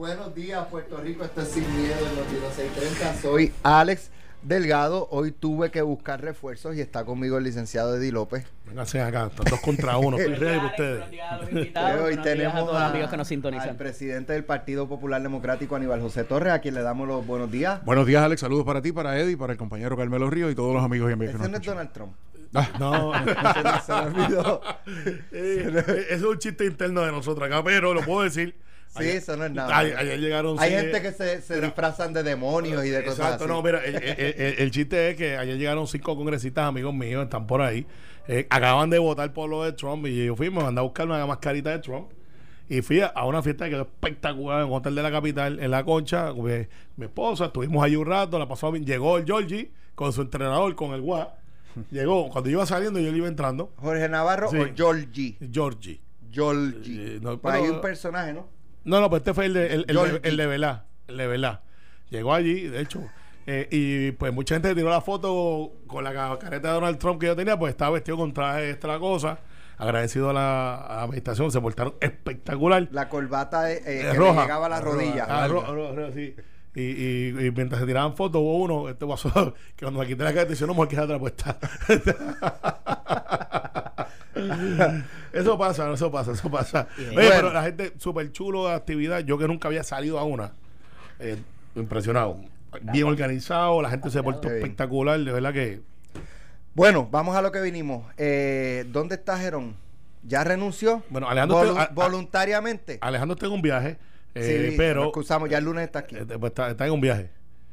Buenos días, Puerto Rico. Esto es Sin Miedo en los 1630. Soy Alex Delgado. Hoy tuve que buscar refuerzos y está conmigo el licenciado Eddie López. Vénganse acá, están dos contra uno. Estoy ready ustedes. Hoy buenos días tenemos a todos los a- amigos que nos sintonizan. al presidente del Partido Popular Democrático, Aníbal José Torres, a quien le damos los buenos días. Buenos días, Alex. Saludos para ti, para Eddie, para el compañero Carmelo Río y todos los amigos y amigas que Ese nos no es. Donald Trump. Ah, No, Se se le olvidó. eh, eso es un chiste interno de nosotros acá, pero lo puedo decir. Sí, eso no es nada. Ayer llegaron. Hay gente que se, se disfrazan de demonios y de cosas Exacto, así. no, mira, el, el- el- el chiste es que ayer llegaron cinco congresistas amigos míos, están por ahí, eh, acaban de votar por lo de Trump y yo fui, me mandé a buscar una mascarita de Trump y fui a, a una fiesta que quedó espectacular en un hotel de la capital, en la concha, con mi, mi esposa, estuvimos allí un rato, la pasó bien, llegó el Georgie con su entrenador, con el guá, llegó, cuando yo iba saliendo yo le iba entrando, Jorge Navarro Sí. o Georgie. Georgie. Georgie. Eh, no, hay un personaje, ¿no? No, no, pues este fue el de, el, el, de, el de Velá. El de Velá. Llegó allí, de hecho. eh, y pues mucha gente tiró la foto con la ca- careta de Donald Trump que yo tenía, pues estaba vestido con traje extra cosa. Agradecido a la, a la administración, se portaron espectacular. La corbata eh, eh, que roja. le llegaba a la rodilla. Ah, ro- ro- ro- sí. Y, y, y mientras se tiraban fotos, hubo uno, este pasó, que cuando me quité la careta, dice, no, mujer, quédate la puesta. eso pasa, eso pasa, eso pasa. Oye, Bueno. pero la gente súper chulo de actividad. Yo que nunca había salido a una. eh, impresionado. Bien organizado, la gente se portó espectacular, de verdad que. Bueno, vamos a lo que vinimos. Eh, ¿Dónde está Gerón? ¿Ya renunció? Bueno, Alejandro a- a- voluntariamente. Alejandro está en un viaje, eh, sí, pero. nos excusamos, ya el lunes está aquí. eh, pues, está, está en un viaje.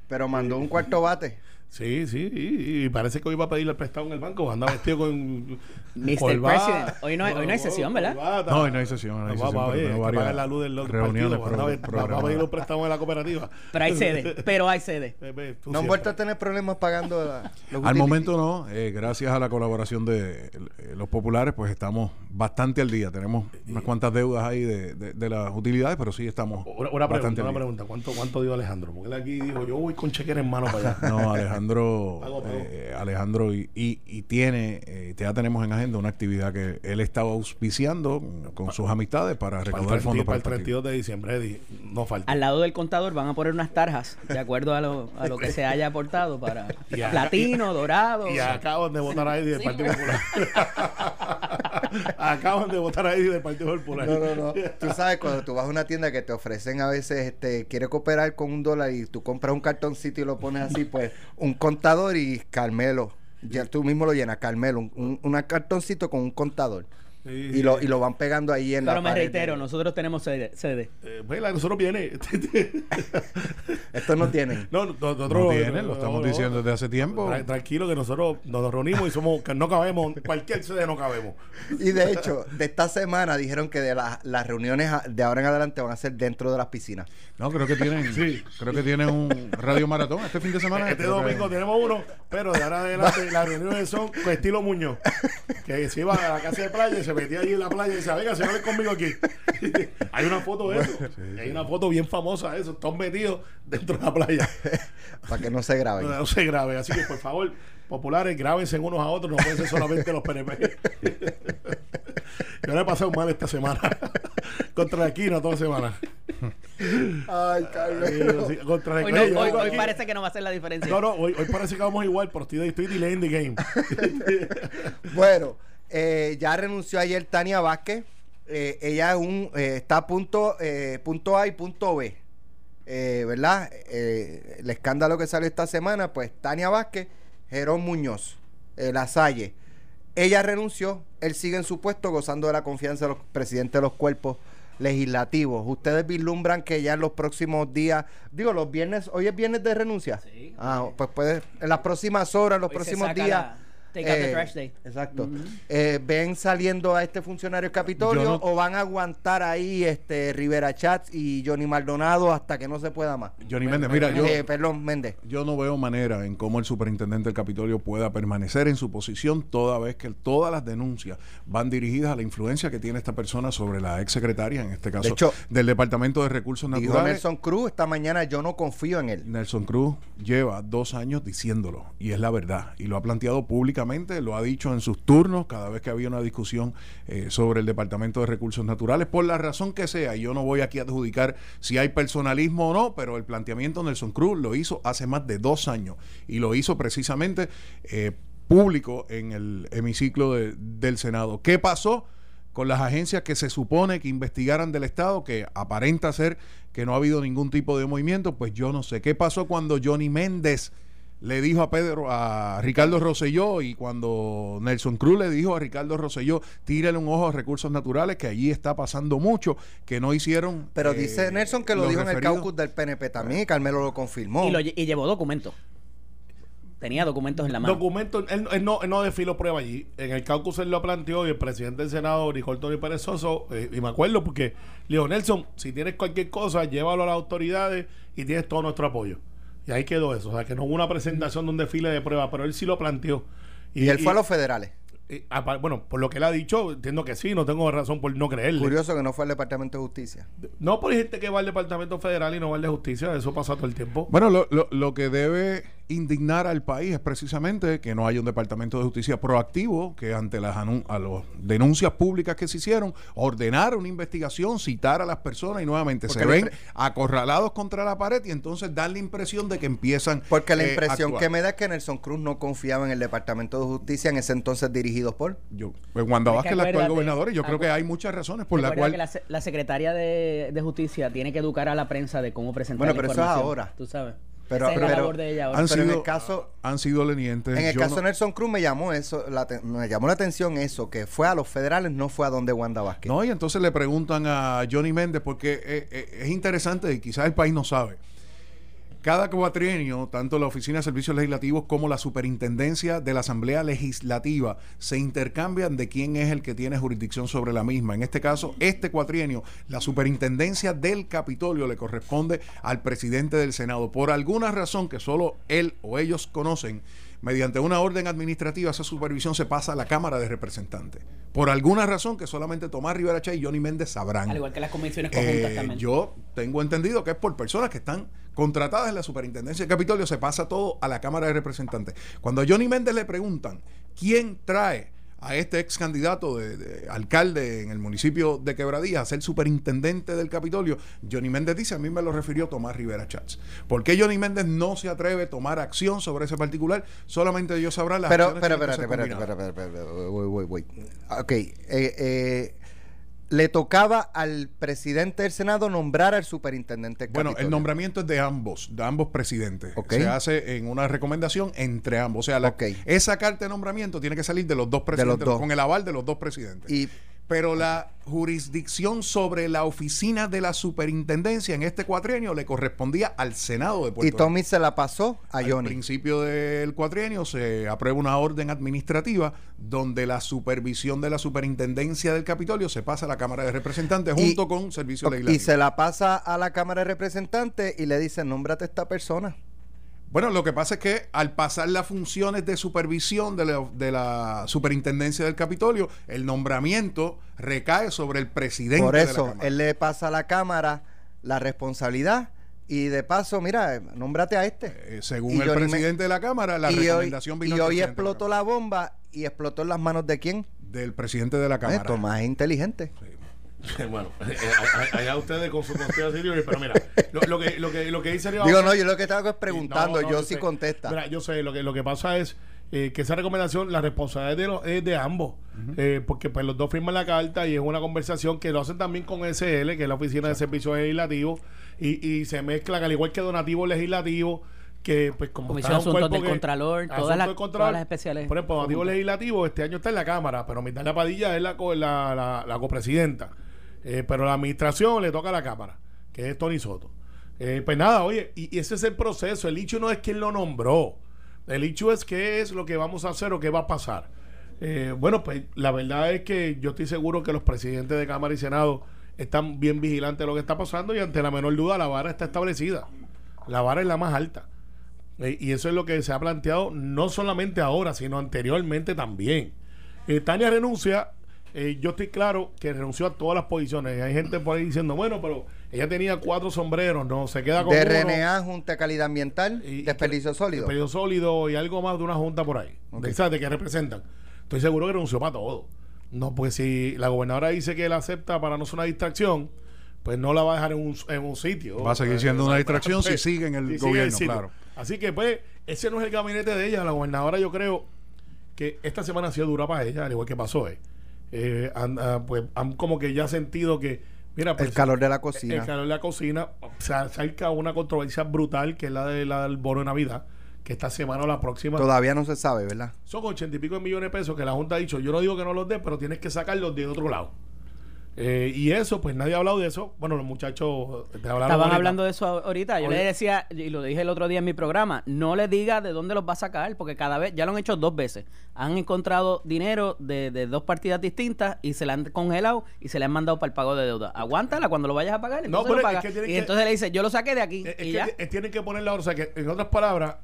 pero mandó un cuarto bate. Sí, sí, y, y parece que hoy va a pedirle el prestado en el banco. Anda vestido con. Mr. President. Hoy no hay- hoy no hay sesión, ¿verdad? corbata. No, hoy no hay sesión, no hay Va- va- sesión, va- hay que pagar la luz del, reuniones partido. Va, a- pedir un préstamo en la cooperativa. Pero hay sede, pero hay sede. No han vuelto a tener problemas pagando la- los Al momento no, eh, gracias a la colaboración de eh, los populares, pues estamos bastante al día. Tenemos unas cuantas deudas ahí de, de- de las utilidades, pero sí estamos Una, una bastante pregunta, una al día. pregunta. ¿Cuánto, ¿Cuánto dio Alejandro? Porque él aquí dijo, yo voy con chequera en mano para allá. No, Alejandro, Pago, pago. eh, Alejandro y, y, y tiene, eh, ya tenemos en agenda una actividad que él estaba auspiciando con sus amistades para recaudar 30 fondos para el el partido. 32 de diciembre, Eddie. No falta. Al lado del contador van a poner unas tarjas de acuerdo a lo, a lo que se haya aportado para platino, dorado. Y acaban de votar a Eddie del Partido Popular. acaban de votar a Eddie del Partido Popular. No, no, no. Tú sabes, cuando tú vas a una tienda que te ofrecen a veces, este, quiere cooperar con un dólar y tú compras un cartoncito y lo pones así, pues un contador y Carmelo. Ya tú mismo lo llenas, Carmelo, un, un, un cartoncito con un contador. Sí, Y lo, y lo van pegando ahí en Pero la me pared. reitero, nosotros tenemos sede. sede. Eh, pues, nosotros viene. Estos no tienen. no, nosotros No tiene, lo estamos diciendo desde hace tiempo. Tra- tranquilo que nosotros nos reunimos y somos que no cabemos, cualquier sede no cabemos. Y de hecho, de esta semana dijeron que de la- las reuniones de ahora en adelante van a ser dentro de las piscinas. No, creo que tienen, Sí. creo que tienen un radio maratón este fin de semana. Este Creo que- domingo tenemos uno, pero de ahora en adelante las reuniones son con estilo Muñoz. Que se iba a la casa de playa y se metía allí en la playa y decía, venga, señores conmigo aquí. hay una foto de eso. hay una foto bien famosa de eso. Todos metidos dentro de la playa. Para que no se graben. No, no se grabe. Así que, por favor, populares, grábense unos a otros. No pueden ser solamente los PNP. Yo le he pasado mal esta semana. Contra la esquina toda la semana. Ay, Carmelo. sí, Contra la Hoy, esquina. no- hoy- parece que no va a ser la diferencia. No, no, hoy, hoy parece que vamos igual, pero estoy, estoy delaying the game. Bueno, eh, ya renunció ayer Tania Vázquez. Eh, ella es un, eh, está a punto, eh, punto A y punto B. ¿Verdad? El escándalo que salió esta semana, pues Tania Vázquez, Jerón Muñoz, La Salle. Ella renunció, él sigue en su puesto gozando de la confianza de los presidentes de los cuerpos legislativos. Ustedes vislumbran que ya en los próximos días, digo, los viernes, hoy es viernes de renuncia. Sí. Ah, pues puede, en las próximas horas, en los próximos días. la Take out the eh, trash day. Exacto. Eh, ¿Ven saliendo a este funcionario del Capitolio Yo no- o van a aguantar ahí este Rivera Chats y Johnny Maldonado hasta que no se pueda más? Johnny Méndez, mira, yo, Eh, perdón, Méndez. yo no veo manera en cómo el superintendente del Capitolio pueda permanecer en su posición toda vez que todas las denuncias van dirigidas a la influencia que tiene esta persona sobre la ex secretaria, en este caso, hecho, del Departamento de Recursos Dijo Naturales. Nelson Cruz esta mañana, yo no confío en él. Nelson Cruz lleva dos años diciéndolo y es la verdad y lo ha planteado públicamente lo ha dicho en sus turnos cada vez que había una discusión eh, sobre el Departamento de Recursos Naturales, por la razón que sea. Yo no voy aquí a adjudicar si hay personalismo o no, pero el planteamiento Nelson Cruz lo hizo hace más de dos años y lo hizo precisamente eh, público en el hemiciclo de- del Senado. ¿Qué pasó? con las agencias que se supone que investigaran del Estado, que aparenta ser que no ha habido ningún tipo de movimiento, pues yo no sé. ¿Qué pasó cuando Johnny Méndez le dijo a Pedro, a Ricardo Rosselló y cuando Nelson Cruz le dijo a Ricardo Rosselló, tírale un ojo a recursos naturales, que allí está pasando mucho, que no hicieron. Pero eh, dice Nelson que lo dijo en el caucus del PNP también y Carmelo lo confirmó. Y, lo y llevó documentos. Tenía documentos en la mano. Documentos, él, él no, él no desfiló prueba allí. En el caucus él lo planteó y el presidente del Senado, Nicole Tony Pérez Soso, eh, y me acuerdo porque le dijo, Nelson, si tienes cualquier cosa, llévalo a las autoridades y tienes todo nuestro apoyo. Y ahí quedó eso. O sea, que no hubo una presentación de un desfile de prueba, pero él sí lo planteó. y él fue a los federales. y, bueno, por lo que él ha dicho, entiendo que sí, no tengo razón por no creerle. Curioso que no fue al Departamento de Justicia. No por gente que va al Departamento Federal y no va al de Justicia, eso pasa todo el tiempo. Bueno, lo, lo- lo que debe indignar al país es precisamente que no haya un departamento de justicia proactivo que ante las anun- a los denuncias públicas que se hicieron, ordenar una investigación, citar a las personas y nuevamente Porque se ven acorralados contra la pared y entonces dan la impresión de que empiezan Porque la eh, impresión actuar. que me da es que Nelson Cruz no confiaba en el Departamento de Justicia en ese entonces dirigido por. Yo, pues Wanda Vázquez, la actual gobernadora, y yo creo que hay muchas razones por la cual que la, se- la secretaria de, de Justicia tiene que educar a la prensa de cómo presentar Bueno, la pero eso es información. ahora. Tú sabes. Pero- de ella ahora. han pero en sido, el caso- han sido lenientes. En el Yo caso no- de Nelson Cruz me llamó eso, la te- me llamó la atención eso, que fue a los federales, no fue a donde Wanda Vázquez. No, y entonces le preguntan a Johnny Méndez, porque eh, eh, es interesante y quizás el país no sabe. Cada cuatrienio, tanto la Oficina de Servicios Legislativos como la Superintendencia de la Asamblea Legislativa se intercambian de quién es el que tiene jurisdicción sobre la misma. En este caso, este cuatrienio, la Superintendencia del Capitolio le corresponde al presidente del Senado. Por alguna razón que solo él o ellos conocen, mediante una orden administrativa, esa supervisión se pasa a la Cámara de Representantes. Por alguna razón que solamente Tomás Rivera Chay y Johnny Méndez sabrán. Al igual que las comisiones conjuntas Eh, también. yo tengo entendido que es por personas que están contratadas en la superintendencia del Capitolio, se pasa todo a la Cámara de Representantes. Cuando a Johnny Méndez le preguntan quién trae a este ex candidato de, de alcalde en el municipio de Quebradilla a ser superintendente del Capitolio, Johnny Méndez dice, a mí me lo refirió Tomás Rivera Chats. ¿Por qué Johnny Méndez no se atreve a tomar acción sobre ese particular? Solamente ellos sabrán las Pero, pero, espérate, espérate, espérate, voy, voy, voy. Ok, eh, eh, le tocaba al presidente del Senado nombrar al superintendente Bueno, el nombramiento es de ambos, de ambos presidentes. Se hace en una recomendación entre ambos. O sea, la- esa carta de nombramiento tiene que salir de los dos presidentes, dos. con el aval de los dos presidentes. Y Pero la jurisdicción sobre la oficina de la superintendencia en este cuatrienio le correspondía al Senado de Puerto y Tommy se la pasó a al Johnny. principio del cuatrienio se aprueba una orden administrativa donde la supervisión de la superintendencia del Capitolio se pasa a la Cámara de Representantes Y- junto con Servicio Y Legislativo. se la pasa a la Cámara de Representantes y le dicen, nómbrate a esta persona. Bueno, lo que pasa es que al pasar las funciones de supervisión de la, de la superintendencia del Capitolio, el nombramiento recae sobre el presidente Por de la eso, Cámara. él le pasa a la Cámara la responsabilidad y de paso, mira, nómbrate a este. Eh, según Y el presidente de la Cámara, la y hoy, recomendación vino y hoy de la explotó la bomba y explotó en las manos de quién? del presidente de la Cámara. Esto más inteligente. bueno, eh, eh, allá ustedes con su conspiración, pero mira, lo, lo que, lo, que, lo que dice Digo, no, yo lo que hago es preguntando, No, no, yo sí sé. contesta. Mira, yo sé, lo que, lo que pasa es eh, que esa recomendación, la responsabilidad de, los- es de ambos, Eh, porque pues los dos firman la carta y es una conversación que lo hacen también con SL, que es la Oficina de Servicios Legislativos, y, y se mezclan, al igual que donativo legislativo, que pues como Comisión está Asuntos cuerpo del que- Contralor, todas las- Contralor, todas las especiales Por ejemplo, donativo legislativo este año está en la Cámara, pero Mirta Padilla es la, co- la, la, la copresidenta. Eh, pero la administración le toca a la Cámara, que es Tony Soto. Eh, pues nada, oye, y, ese es el proceso. El hecho no es quién lo nombró. El hecho es qué es lo que vamos a hacer o qué va a pasar. Eh, bueno, pues la verdad es que yo estoy seguro que los presidentes de Cámara y Senado están bien vigilantes de lo que está pasando y ante la menor duda la vara está establecida. La vara es la más alta. Y eso es lo que se ha planteado no solamente ahora, sino anteriormente también. Tania renuncia eh, yo estoy claro que renunció a todas las posiciones. Hay gente por ahí diciendo, bueno, pero ella tenía cuatro sombreros, no se queda con De uno. RNA, Junta de Calidad Ambiental, Y- desperdicio sólido. Desperdicio sólido y algo más de una junta por ahí. De, de que representan. Estoy seguro que renunció para todo. No, porque si la gobernadora dice que la acepta para no ser una distracción, pues no la va a dejar en un, en un sitio. Va a seguir siendo una distracción si Pues, sigue en el si gobierno, claro. Así que, pues, ese no es el gabinete de ella. La gobernadora, yo creo que esta semana ha sido dura para ella, al igual que pasó, eh. Eh, han, ah, pues han como que ya sentido que, mira, pues, el calor de la cocina. el calor de la cocina se acerca a una controversia brutal que es la de la del bono de Navidad, que esta semana o la próxima Todavía no se sabe, ¿verdad? son ochenta y pico de millones de pesos que la Junta ha dicho, yo no digo que no los dé, pero tienes que sacarlos de otro lado. Eh, y eso, pues nadie ha hablado de eso. Bueno, los muchachos te hablaron Estaban ahorita. hablando de eso ahorita. Yo le decía, y lo dije el otro día en mi programa, no le diga de dónde los va a sacar, porque cada vez, ya lo han hecho dos veces. Han encontrado dinero de, de dos partidas distintas y se la han congelado y se le han mandado para el pago de deuda. Aguántala cuando lo vayas a pagar, No, entonces pero lo es pagas. que tiene y que- entonces le dice, yo lo saqué de aquí Eh, Es y que ya. eh, tienen que poner la o sea que en otras palabras,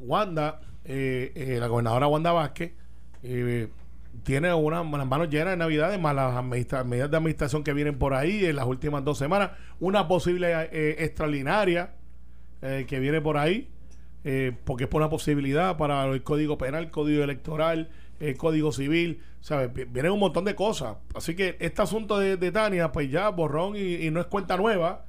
Wanda, eh, eh, la gobernadora Wanda Vázquez, eh, tiene una, las manos llenas de navidades, más las medidas de administración que vienen por ahí en las últimas dos semanas, una posible eh, extraordinaria eh, que viene por ahí, eh, porque es por una posibilidad para el código penal, código electoral, el código civil, ¿sabes? Vi- Vienen un montón de cosas. Así que este asunto de, de Tania, pues ya borrón y no es cuenta nueva,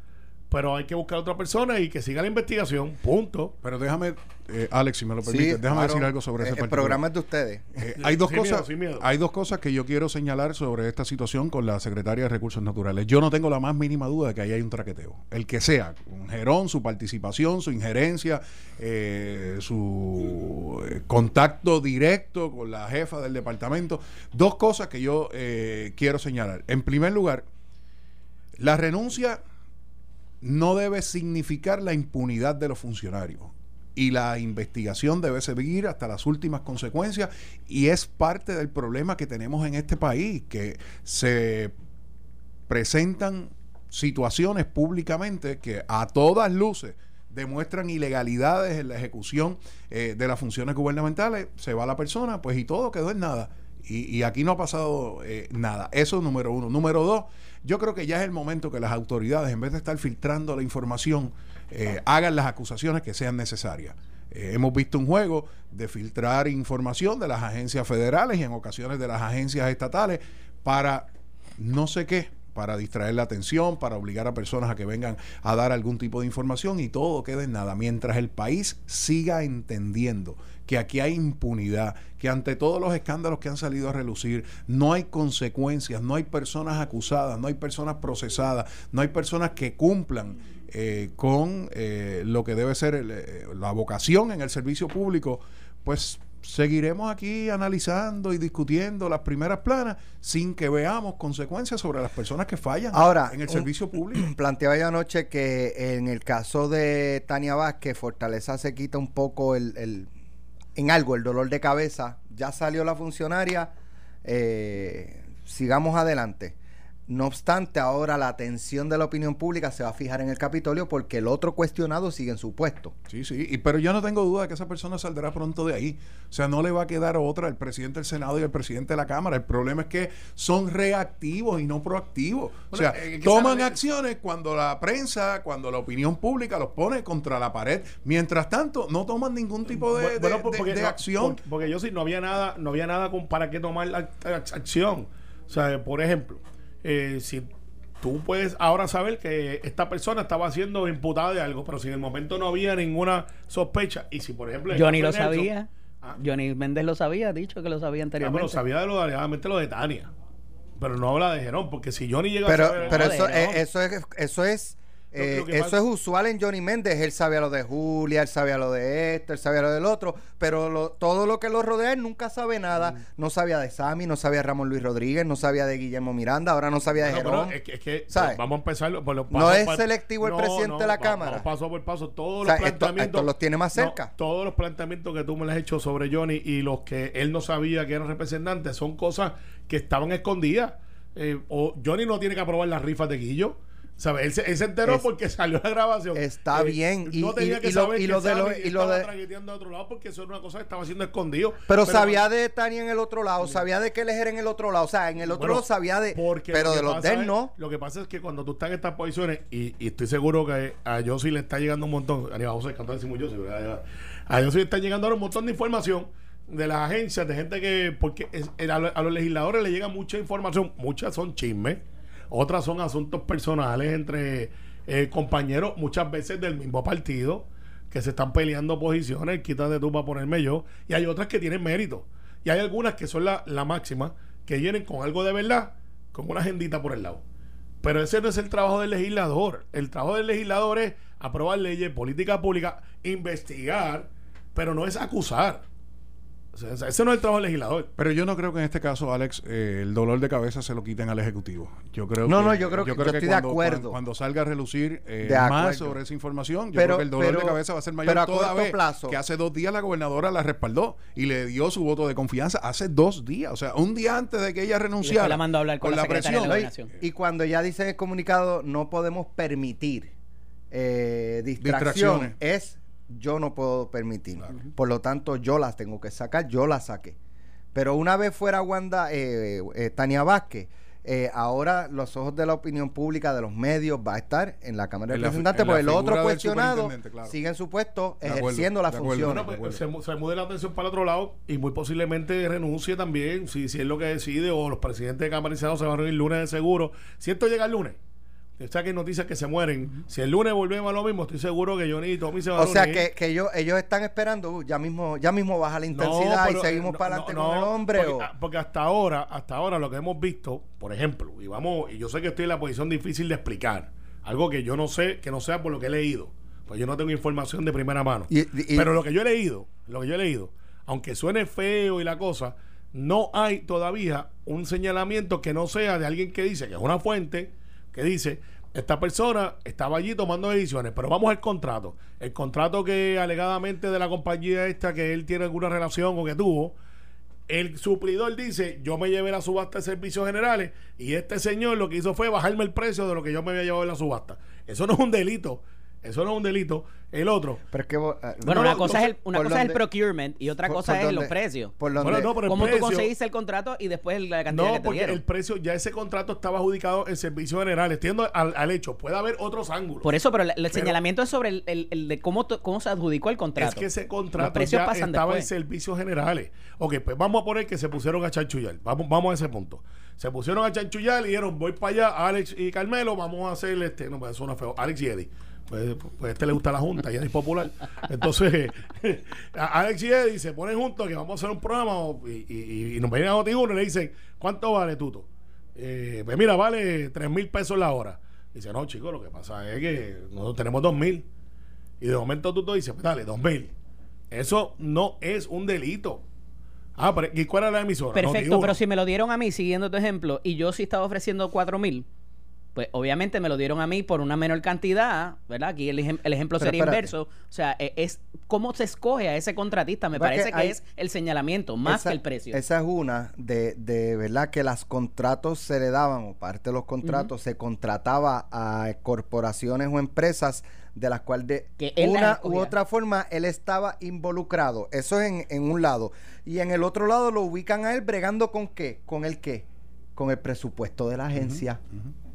pero hay que buscar otra persona y que siga la investigación, punto. Pero déjame, eh, Alex, si me lo permite, Sí, déjame claro. decir algo sobre Eh, ese El programa es de ustedes. Eh, hay dos Sin cosas miedo, sin miedo. hay dos cosas que yo quiero señalar sobre esta situación con la secretaria de recursos naturales yo no tengo la más mínima duda de que ahí hay un traqueteo el que sea un Gerón su participación su injerencia eh, su eh, contacto directo con la jefa del departamento dos cosas que yo eh, quiero señalar en primer lugar la renuncia no debe significar la impunidad de los funcionarios. Y la investigación debe seguir hasta las últimas consecuencias. Y es parte del problema que tenemos en este país, que se presentan situaciones públicamente que a todas luces demuestran ilegalidades en la ejecución eh, de las funciones gubernamentales, se va la persona, pues y todo quedó en nada. Y, aquí no ha pasado eh, nada. Eso es número uno. Número dos, yo creo que ya es el momento que las autoridades, en vez de estar filtrando la información, eh, hagan las acusaciones que sean necesarias. Eh, hemos visto un juego de filtrar información de las agencias federales y en ocasiones de las agencias estatales para no sé qué, para distraer la atención, para obligar a personas a que vengan a dar algún tipo de información y todo queda en nada. Mientras el país siga entendiendo que aquí hay impunidad, que ante todos los escándalos que han salido a relucir, no hay consecuencias, no hay personas acusadas, no hay personas procesadas, no hay personas que cumplan eh, con eh, lo que debe ser el, eh, la vocación en el servicio público, pues seguiremos aquí analizando y discutiendo las primeras planas sin que veamos consecuencias sobre las personas que fallan Ahora, en el un- servicio público. Planteaba yo anoche que en el caso de Tania Vázquez, Fortaleza se quita un poco el, el- en algo el dolor de cabeza. Ya salió la funcionaria, eh, sigamos adelante. No obstante, ahora la atención de la opinión pública se va a fijar en el Capitolio porque el otro cuestionado sigue en su puesto. Sí, sí, y, pero yo no tengo duda de que esa persona saldrá pronto de ahí. O sea, no le va a quedar otra el presidente del Senado y el presidente de la Cámara. El problema es que son reactivos y no proactivos. o sea, eh, toman sabe- acciones cuando la prensa, cuando la opinión pública los pone contra la pared. Mientras tanto, no toman ningún tipo de, Bueno, de- acción. Porque, porque yo sí, no había nada, no había nada con para qué tomar la ac- acción. O sea, por ejemplo, eh, si tú puedes ahora saber que esta persona estaba siendo imputada de algo, pero si en el momento no había ninguna sospecha, y si por ejemplo... Johnny lo Nelson- sabía. Ah. Johnny Méndez lo sabía, dicho que lo sabía Ah, anteriormente. pero sabía de lo de alegadamente lo de Tania. Pero no habla de Gerón, porque si Johnny llega Pero, a saber... pero no, eso, eh, eso es, eso es, eh, eso es usual en Johnny Méndez. Él sabía lo de Julia, él sabía lo de esto, él sabía lo del otro, pero lo- todo lo que lo rodea él nunca sabe nada. Mm. No sabía de Sammy, no sabía de Ramón Luis Rodríguez, no sabía de Guillermo Miranda, ahora no sabía de Bueno, pero es que, es que, ¿Sabes? vamos a empezar por los No pasos es pa- selectivo el presidente de la va- Cámara. paso por paso. Todos O sea, los planteamientos. esto los tiene más no, cerca. todos los planteamientos que tú me has hecho sobre Johnny y los que él no sabía que eran representantes son cosas que estaban escondidas. Eh, o Johnny no tiene que aprobar las rifas de Guillo. ¿Sabes? Él se, él se enteró Es- porque salió la grabación. Está bien, y- no tenía y- que y lo- saber y que lo de lo- y lo estaba de- otro lado porque eso era una cosa que estaba haciendo escondido. Pero, sabía de Tania en el otro lado, sabía de que él era en el otro lado, o sea, en el otro Bueno, lado sabía de... porque Pero lo de los de él no. Lo que pasa es que cuando tú estás en estas posiciones, y, y estoy seguro que a Yossi le está llegando un montón, a José, a le está llegando ahora un montón de información de las agencias, de gente que, porque es- a, lo- a los legisladores le llega mucha información, muchas son chismes, otras son asuntos personales entre eh, compañeros, muchas veces del mismo partido, que se están peleando posiciones, quítate tú para ponerme yo, y hay otras que tienen mérito, y hay algunas que son la, la máxima, que vienen con algo de verdad, con una agendita por el lado. Pero ese no es el trabajo del legislador. El trabajo del legislador es aprobar leyes, política pública, investigar, pero no es acusar. O sea, ese no es el trabajo del legislador. Pero yo no creo que en este caso, Alex, eh, el dolor de cabeza se lo quiten al Ejecutivo. Yo creo No, que, no, yo creo que- yo estoy de cuando, acuerdo. Cuando, cuando salga a relucir eh, De más sobre esa información, yo Pero- creo que el dolor pero- de cabeza va a ser mayor pero a toda corto vez plazo. que hace dos días la gobernadora la respaldó y le dio su voto de confianza hace dos días. O sea, un día antes de que ella renunciara. la mandó a hablar con la de presión. la ¿no? Y, y cuando ya dice en el comunicado, no podemos permitir eh, distracción, Distracciones. es yo no puedo permitir. Por lo tanto, yo las tengo que sacar, yo las saqué. Pero una vez fuera Wanda, eh, eh, Tania Vázquez, eh, ahora los ojos de la opinión pública, de los medios, va a estar en la Cámara de la Representantes, en la porque cuestionados superintendente, claro. siguen en su puesto De ejerciendo funciones. Bueno, pues, se, se mude la atención para el otro lado y muy posiblemente renuncie también, si, si es lo que decide, o los presidentes de Cámara y Senado se van a reunir el lunes de seguro. Si esto llega el lunes, o sea que hay noticias que se mueren. Si el lunes volvemos a lo mismo, estoy seguro que Johnny y Tommy se van a O sea que, que ellos, ellos están esperando, uh, ya mismo, ya mismo baja la intensidad pero, y seguimos eh, para no, adelante no, con el hombre. Porque, o- ah, porque hasta ahora, hasta ahora lo que hemos visto, por ejemplo, y vamos, y yo sé que estoy en la posición difícil de explicar, algo que yo no sé, que no sea por lo que he leído, pues yo no tengo información de primera mano. Y- y- pero lo que yo he leído, lo que yo he leído, aunque suene feo y la cosa, no hay todavía un señalamiento que no sea de alguien que dice, que es una fuente, que dice, esta persona estaba allí tomando decisiones, pero vamos al contrato. El contrato que alegadamente de la compañía esta, que él tiene alguna relación o que tuvo, el suplidor dice, yo me llevé la subasta de servicios generales y este señor lo que hizo fue bajarme el precio de lo que yo me había llevado en la subasta. Eso no es un delito. Eso no es un delito. El otro, pero es que vos, ah, Bueno, No, una no, cosa, no es, el, una cosa es el procurement y otra por- cosa por es los precios. por donde- Bueno, no, pero el ¿Cómo tú precio- conseguiste el contrato y después la cantidad que No, te porque dieron? el precio, ya ese contrato estaba adjudicado en servicios generales. Tiendo al, al hecho, puede haber otros ángulos. Por eso, pero el, el Pero- señalamiento es sobre el, el- el de cómo, cómo se adjudicó el contrato. Es que ese contrato ya estaba después. en servicios generales. Ok, pues vamos a poner que se pusieron a chanchullar. Vamos, vamos a ese punto. Se pusieron a chanchullar y dijeron, voy para allá, Alex y Carmelo, vamos a hacer este, no, pues suena feo, Alex y Eddie. Pues, pues a este le gusta la junta y es popular. Entonces, a Alex y Eddie se ponen juntos que vamos a hacer un programa y, y- y nos vienen a Noti1 y le dicen, ¿cuánto vale Tuto? Eh, pues mira, vale 3 mil pesos la hora. Dice, no, chicos, lo que pasa es que nosotros tenemos 2 mil. Y de momento tú te dices, pues dale, 2 mil. Eso no es un delito. Ah, pero ¿y cuál era la emisora? Perfecto, Noti1. pero si me lo dieron a mí, siguiendo tu ejemplo, y yo sí estaba ofreciendo 4 mil, pues obviamente me lo dieron a mí por una menor cantidad, ¿verdad? Aquí el, ejem- el ejemplo Pero sería espérate. inverso. O sea, e- es cómo se escoge a ese contratista. Me Porque parece que hay- es el señalamiento, más esa- que el precio. Esa es una de, de verdad que los contratos se le daban, o parte de los contratos se contrataba a corporaciones o empresas de las cuales de Que una u otra forma él estaba involucrado. Eso es en, en un lado. Y en el otro lado lo ubican a él bregando con qué? Con el qué? Con el presupuesto de la agencia.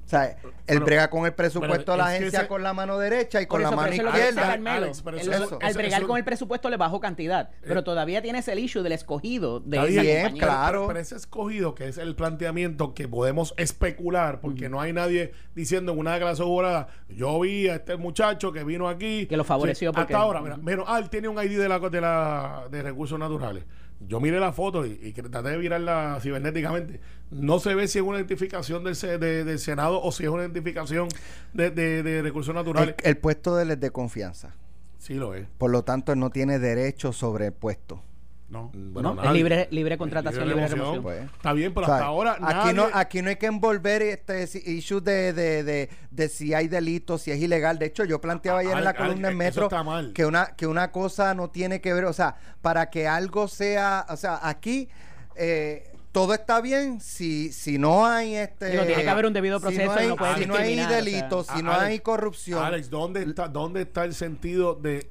O sea, él Bueno, brega con el presupuesto de la agencia ese- con la mano derecha y con eso, la mano izquierda. Carmelo. Alex, pero Él- eso- él- eso- al bregar eso- con el presupuesto le bajó cantidad. Pero todavía tienes el issue del escogido de Está esa bien, compañía. claro. Pero, pero ese escogido, que es el planteamiento que podemos especular, porque no hay nadie diciendo en una declaración jurada, yo vi a este muchacho que vino aquí. Que lo favoreció Sí, porque- Hasta ahora, mira, mira, ah, él tiene un ID de la de, la, de recursos naturales. Yo miré la foto y, y traté de virarla cibernéticamente. No se ve si es una identificación del, se- de- del Senado o si es una identificación de, de- de recursos naturales. el puesto de él es de confianza. Sí lo es. Por lo tanto, él no tiene derecho sobre el puesto. No. Bueno, ¿No? Es libre- libre contratación, libre remoción. Pues. Está bien, pero O sea, hasta ahora aquí no nadie- aquí no hay que envolver este issues de, de, de, de si hay delitos, si es ilegal. De hecho, yo planteaba ayer en la Alex, columna en Alex, eso Metro que una que una cosa no tiene que ver, o sea, para que algo sea, o sea, aquí eh, todo está bien si, si no hay este. Digo, tiene que haber un debido si proceso no y hay, no si no hay discriminar, o sea. delito, si no Alex, hay corrupción. Alex, ¿dónde está, ¿dónde está el sentido de,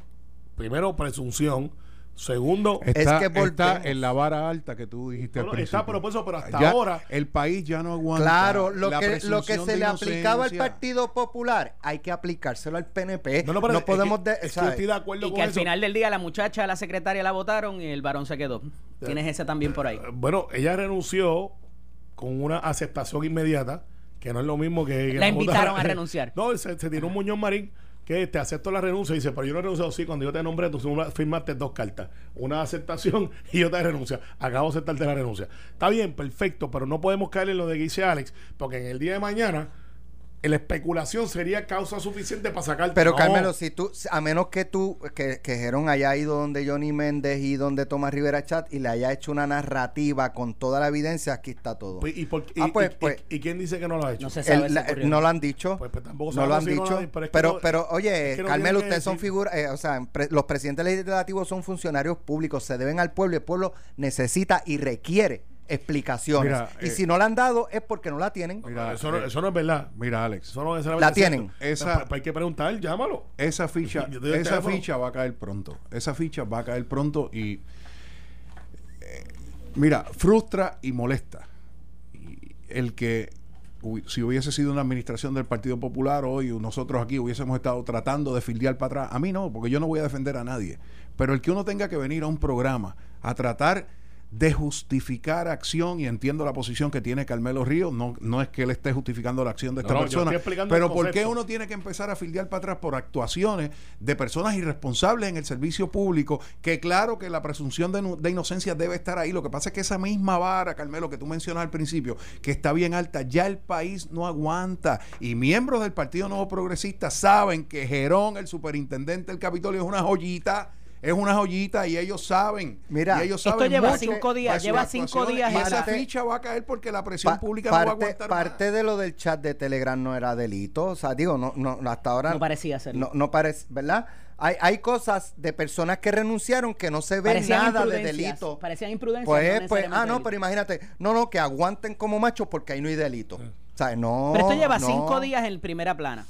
primero, presunción? Segundo, Es Está, en la vara alta que tú dijiste No, al no, está, eso, pero hasta Ya ahora- El país ya no aguanta. Claro, lo la que, lo que se de le aplicaba al. Partido Popular hay que aplicárselo al PNP. no, No, no, pero que- podemos. de- es que ¿sabes? estoy de acuerdo Y con que al final del día la muchacha, la secretaria la votaron y el varón se quedó. Tienes ese también por ahí. Eh, Bueno, ella renunció con una aceptación inmediata, que no es lo mismo que... que La la invitaron a renunciar. No, se, se tiró un Muñoz Marín que te acepto la renuncia y dice, pero yo no he renunciado. Sí, cuando yo te nombré, tú firmaste dos cartas. Una aceptación y otra de renuncia. Acabo de aceptarte la renuncia. Está bien, perfecto, pero no podemos caer en lo de que dice Alex, porque en el día de mañana la especulación sería causa suficiente para sacarte. Pero No. Carmelo, si tú, a menos que tú, que, que Jerón haya ido donde Johnny Méndez y donde Tomás Rivera Chat y le haya hecho una narrativa con toda la evidencia, aquí está todo. Pues, ¿Y, por- y- Ah, pues, y- pues. y- y quién dice que no lo ha hecho? No se sabe. no lo han dicho. Pues, pues, tampoco no lo han no dicho. lo pero es que pero, no- pero, oye, es que no Carmelo, ustedes son figuras, eh, o sea, pre- los presidentes legislativos son funcionarios públicos, se deben al pueblo y el pueblo necesita y requiere explicaciones. Mira, y eh, si no la han dado es porque no la tienen. Mira, eso, no, eh, eso no es verdad. Mira, Alex, Eso no La es cierto. tienen. Esa- Pues, pues, hay que preguntar, llámalo. esa ficha, esa teléfono. ficha va a caer pronto. Esa ficha va a caer pronto y eh, mira, frustra y molesta. Y el que si hubiese sido una administración del Partido Popular hoy nosotros aquí hubiésemos estado tratando de fildear para atrás, a mí no, porque yo no voy a defender a nadie, pero el que uno tenga que venir a un programa a tratar de justificar acción y entiendo la posición que tiene Carmelo Ríos, no, no es que él esté justificando la acción de esta No, persona, pero ¿por qué uno tiene que empezar a fildear para atrás por actuaciones de personas irresponsables en el servicio público? Que claro que la presunción de, de inocencia debe estar ahí. Lo que pasa es que esa misma vara, Carmelo, que tú mencionas al principio, que está bien alta, ya el país no aguanta. Y miembros del Partido Nuevo Progresista saben que Gerón, el superintendente del Capitolio, es una joyita. Es una joyita y ellos saben. Mira, y ellos esto saben lleva mucho cinco días, lleva cinco días Y esa ficha va a caer porque la presión Pa- pública no va a parte, aguantar parte más. de lo del chat de Telegram no era delito. O sea, digo, no, no, hasta ahora. No parecía serlo. No, no parece, ¿verdad? Hay, hay cosas de personas que renunciaron que no se ve Parecían nada de delito. Parecían imprudencias. Pues, no pues, ah, no, delito. pero imagínate, no, no, que aguanten como machos porque ahí no hay delito. O sea, no. Pero esto lleva no. cinco días en primera plana.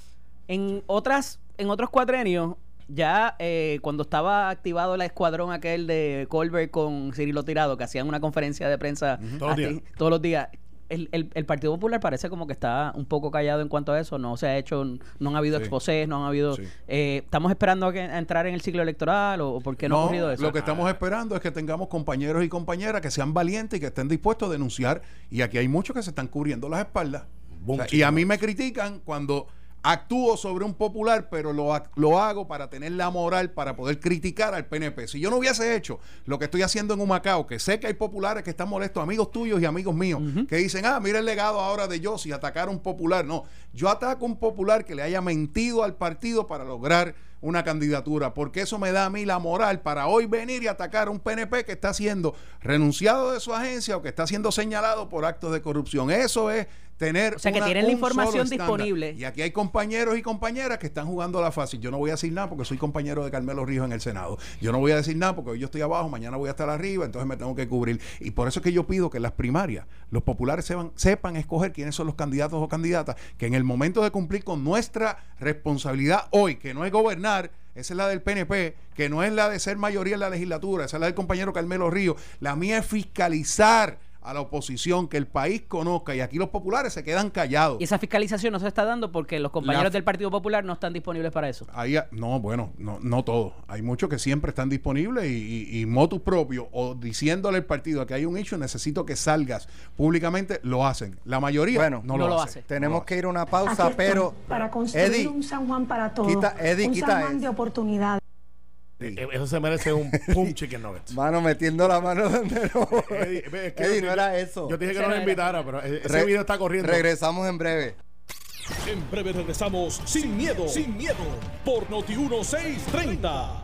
En otras, en otros cuatrenios, ya eh, cuando estaba activado el escuadrón aquel de Colbert con Cirilo Tirado, que hacían una conferencia de prensa Todos los días. todos los días. El, el- el Partido Popular parece como que está un poco callado en cuanto a eso. No se ha hecho, no han habido Sí. exposés, no han habido. Sí. eh, ¿Estamos esperando a, que- a entrar en el ciclo electoral o, o por qué no, ha ocurrido eso? Lo que estamos esperando es que tengamos compañeros y compañeras que sean valientes y que estén dispuestos a denunciar. Y aquí hay muchos que se están cubriendo las espaldas. Boom, O sea, y a mí me critican cuando actúo sobre un popular, pero lo, lo hago para tener la moral para poder criticar al PNP. Si yo no hubiese hecho lo que estoy haciendo en Humacao, que sé que hay populares que están molestos, amigos tuyos y amigos míos, que dicen, ah, mira el legado ahora de Yossi, atacar a un popular. No, yo ataco a un popular que le haya mentido al partido para lograr una candidatura, porque eso me da a mí la moral para hoy venir y atacar a un PNP que está siendo renunciado de su agencia o que está siendo señalado por actos de corrupción. Eso es tener O sea, que tienen la información disponible. Y aquí hay compañeros y compañeras que están jugando la fácil. Yo no voy a decir nada porque soy compañero de Carmelo Ríos en el Senado. Yo no voy a decir nada porque hoy yo estoy abajo, mañana voy a estar arriba, entonces me tengo que cubrir. Y por eso es que yo pido que en las primarias los populares sepan, sepan escoger quiénes son los candidatos o candidatas, que en el momento de cumplir con nuestra responsabilidad hoy, que no es gobernar, esa es la del PNP, que no es la de ser mayoría en la legislatura, esa es la del compañero Carmelo Ríos. La mía es fiscalizar a la oposición, que el país conozca, y aquí los populares se quedan callados. Y esa fiscalización no se está dando porque los compañeros La- del Partido Popular no están disponibles para eso. Ahí, no, bueno, no, no todos. Hay muchos que siempre están disponibles y, y, y motus propio o diciéndole al partido que hay un hecho, necesito que salgas públicamente, lo hacen. La mayoría Bueno, no, no lo, lo hace. hace. Tenemos No que ir a una pausa, pero. para construir Eddie, un San Juan para todos, quita- Eddie, un quita San Juan de oportunidades. Eh, Eso se merece un pum chicken nuggets. Mano, metiendo la mano donde no. Eddie, ve, es que Eddie, yo- no era eso. Yo te dije que Ese no no lo era. invitara, pero eh, ese Re- video está corriendo. Regresamos en breve. En breve regresamos sin miedo, sin miedo, por Noti 1630.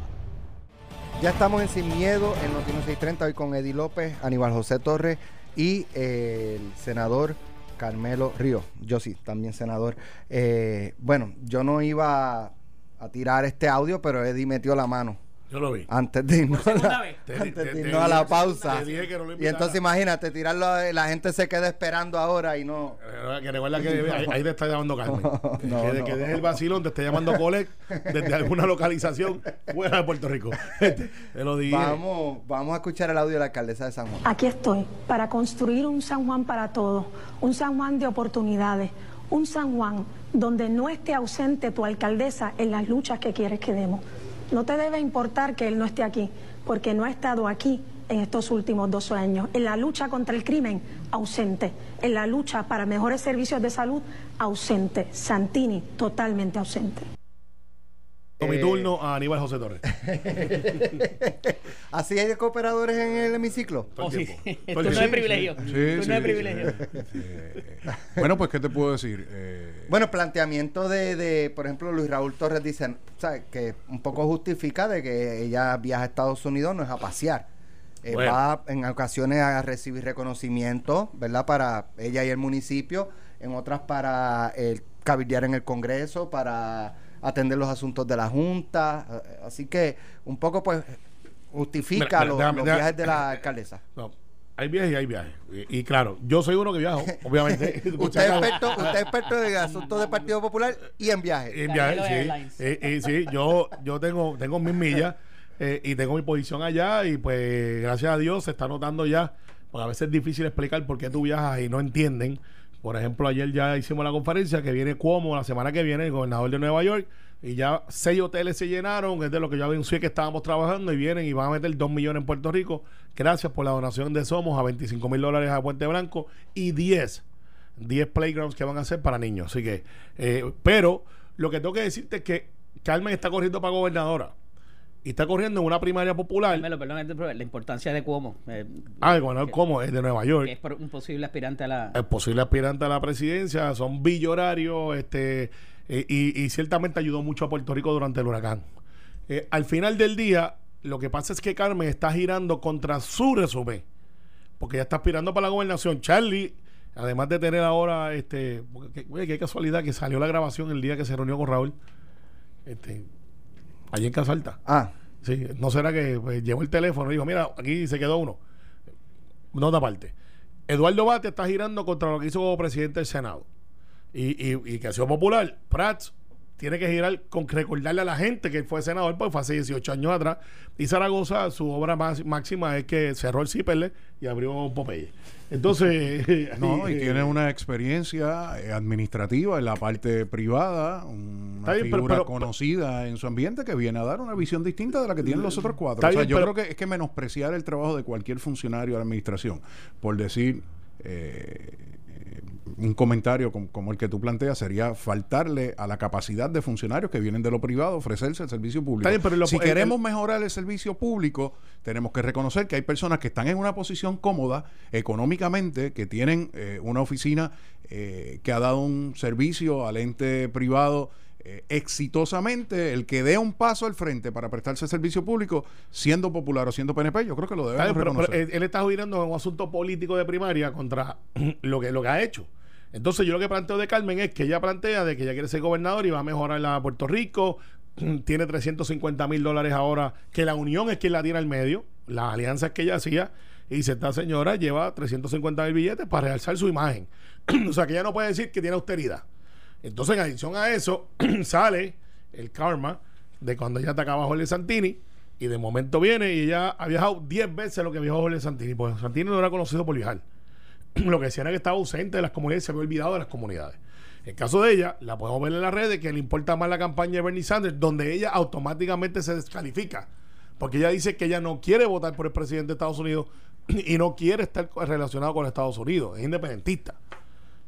Ya estamos en Sin Miedo, en Noti 630, hoy con Eddie López, Aníbal José Torres y eh, el senador Carmelo Ríos. Yo sí, también senador. Eh, bueno, yo no iba a tirar este audio, pero Eddie metió la mano Yo lo vi. Antes de irnos, a la, vez. Te- antes te- de te irnos a la pausa. te dije que no lo y entonces imagínate, tirarlo, a- la gente se queda esperando ahora y no. Eh, Que recuerda que ahí, ahí te está llamando Carmen. No, que, no. que deje el vacilón, te esté llamando Colec desde alguna localización fuera de Puerto Rico. Te lo dije. Vamos, vamos a escuchar el audio de la alcaldesa de San Juan. Aquí estoy para construir un San Juan para todos, un San Juan de oportunidades, un San Juan donde no esté ausente tu alcaldesa en las luchas que quieres que demos. No te debe importar que él no esté aquí, porque no ha estado aquí en estos últimos dos años. En la lucha contra el crimen, ausente. En la lucha para mejores servicios de salud, ausente. Santini, totalmente ausente. Mi turno a Aníbal José Torres. ¿Así hay de cooperadores en el hemiciclo? Oh, sí. Tú el no es privilegio. Tú no es privilegio. Bueno, pues, ¿qué te puedo decir? Eh, Bueno, planteamiento de, de, por ejemplo, Luis Raúl Torres dice, que un poco justifica de que ella viaja a Estados Unidos, no es a pasear. Eh, Bueno. Va en ocasiones a recibir reconocimiento, ¿verdad? Para ella y el municipio, en otras para el cabildear en el Congreso, para atender los asuntos de la Junta. eh, Así que un poco, pues, justifica Mira, los, déjame- los déjame- viajes de la alcaldesa. No, hay viajes y hay viajes. Y, y claro, yo soy uno que viajo, obviamente. Usted es experto, usted es experto en asuntos del Partido Popular y en viajes. En viaje, Carmelo sí. Eh, eh, sí, yo, yo tengo, tengo mis millas eh, y tengo mi posición allá y pues gracias a Dios se está notando ya, porque a veces es difícil explicar por qué tú viajas y no entienden. Por ejemplo, ayer ya hicimos la conferencia que viene Cuomo la semana que viene, el gobernador de Nueva York, y ya seis hoteles se llenaron, es de lo que yo anuncié que estábamos trabajando y vienen y van a meter dos millones en Puerto Rico. Gracias por la donación de Somos a 25 mil dólares a Puente Blanco y 10 10 playgrounds que van a hacer para niños. Así que, eh, pero lo que tengo que decirte es que Carmen está corriendo para gobernadora y está corriendo en una primaria popular. Carmelo, perdón, la importancia de Cuomo, eh, Ah, el gobernador como es de Nueva York. que es un posible aspirante a la... el posible aspirante a la presidencia, son billonarios, este, eh, y, y ciertamente ayudó mucho a Puerto Rico durante el huracán. Eh, al final del día, lo que pasa es que Carmen está girando contra su resumen, porque ya está aspirando para la gobernación. Charlie, además de tener ahora, este, oye, qué casualidad que salió la grabación el día que se reunió con Raúl, este, allí en Casalta. Ah, Sí, no será que pues, llevó el teléfono y dijo, mira, aquí se quedó uno. Nota aparte. Eduardo Bate está girando contra lo que hizo como presidente del Senado. Y, y, y que ha sido popular. Prats tiene que girar con recordarle a la gente que fue senador, pues fue hace 18 años atrás. Y Zaragoza, su obra más, máxima es que cerró el Ciperle y abrió Popeye. Entonces. No, y eh, tiene una experiencia eh, administrativa en la parte privada, una bien, figura pero- conocida en su ambiente que viene a dar una visión distinta de la que tienen los otros cuatro. O sea, bien, yo creo que es que menospreciar el trabajo de cualquier funcionario de la administración, por decir eh, un comentario com- como, el que tú planteas, sería faltarle a la capacidad de funcionarios que vienen de lo privado ofrecerse el servicio público. Está bien, pero lo- si el- queremos el- mejorar el servicio público, tenemos que reconocer que hay personas que están en una posición cómoda económicamente, que tienen eh, una oficina eh, que ha dado un servicio al ente privado eh, exitosamente. El que dé un paso al frente para prestarse servicio público, siendo popular o siendo PNP, yo creo que lo pero, pero reconocer. él, él está girando en un asunto político de primaria contra lo que, lo que ha hecho. Entonces yo lo que planteo de Carmen es que ella plantea de que ella quiere ser gobernador y va a mejorar la Puerto Rico, tiene 350 mil dólares ahora, que la unión es quien la tiene al medio, las alianzas que ella hacía, y dice, esta señora lleva 350 mil billetes para realzar su imagen. o sea que ella no puede decir que tiene austeridad. Entonces, en adición a eso, sale el karma de cuando ella atacaba a Jorge Santini y de momento viene y ella ha viajado 10 veces lo que viajó Jorge Santini. Pues Santini no era conocido por viajar. lo que decía era que estaba ausente de las comunidades se había olvidado de las comunidades. El caso de ella, la podemos ver en las redes, que le importa más la campaña de Bernie Sanders, donde ella automáticamente se descalifica. Porque ella dice que ella no quiere votar por el presidente de Estados Unidos y no quiere estar relacionado con Estados Unidos. Es independentista.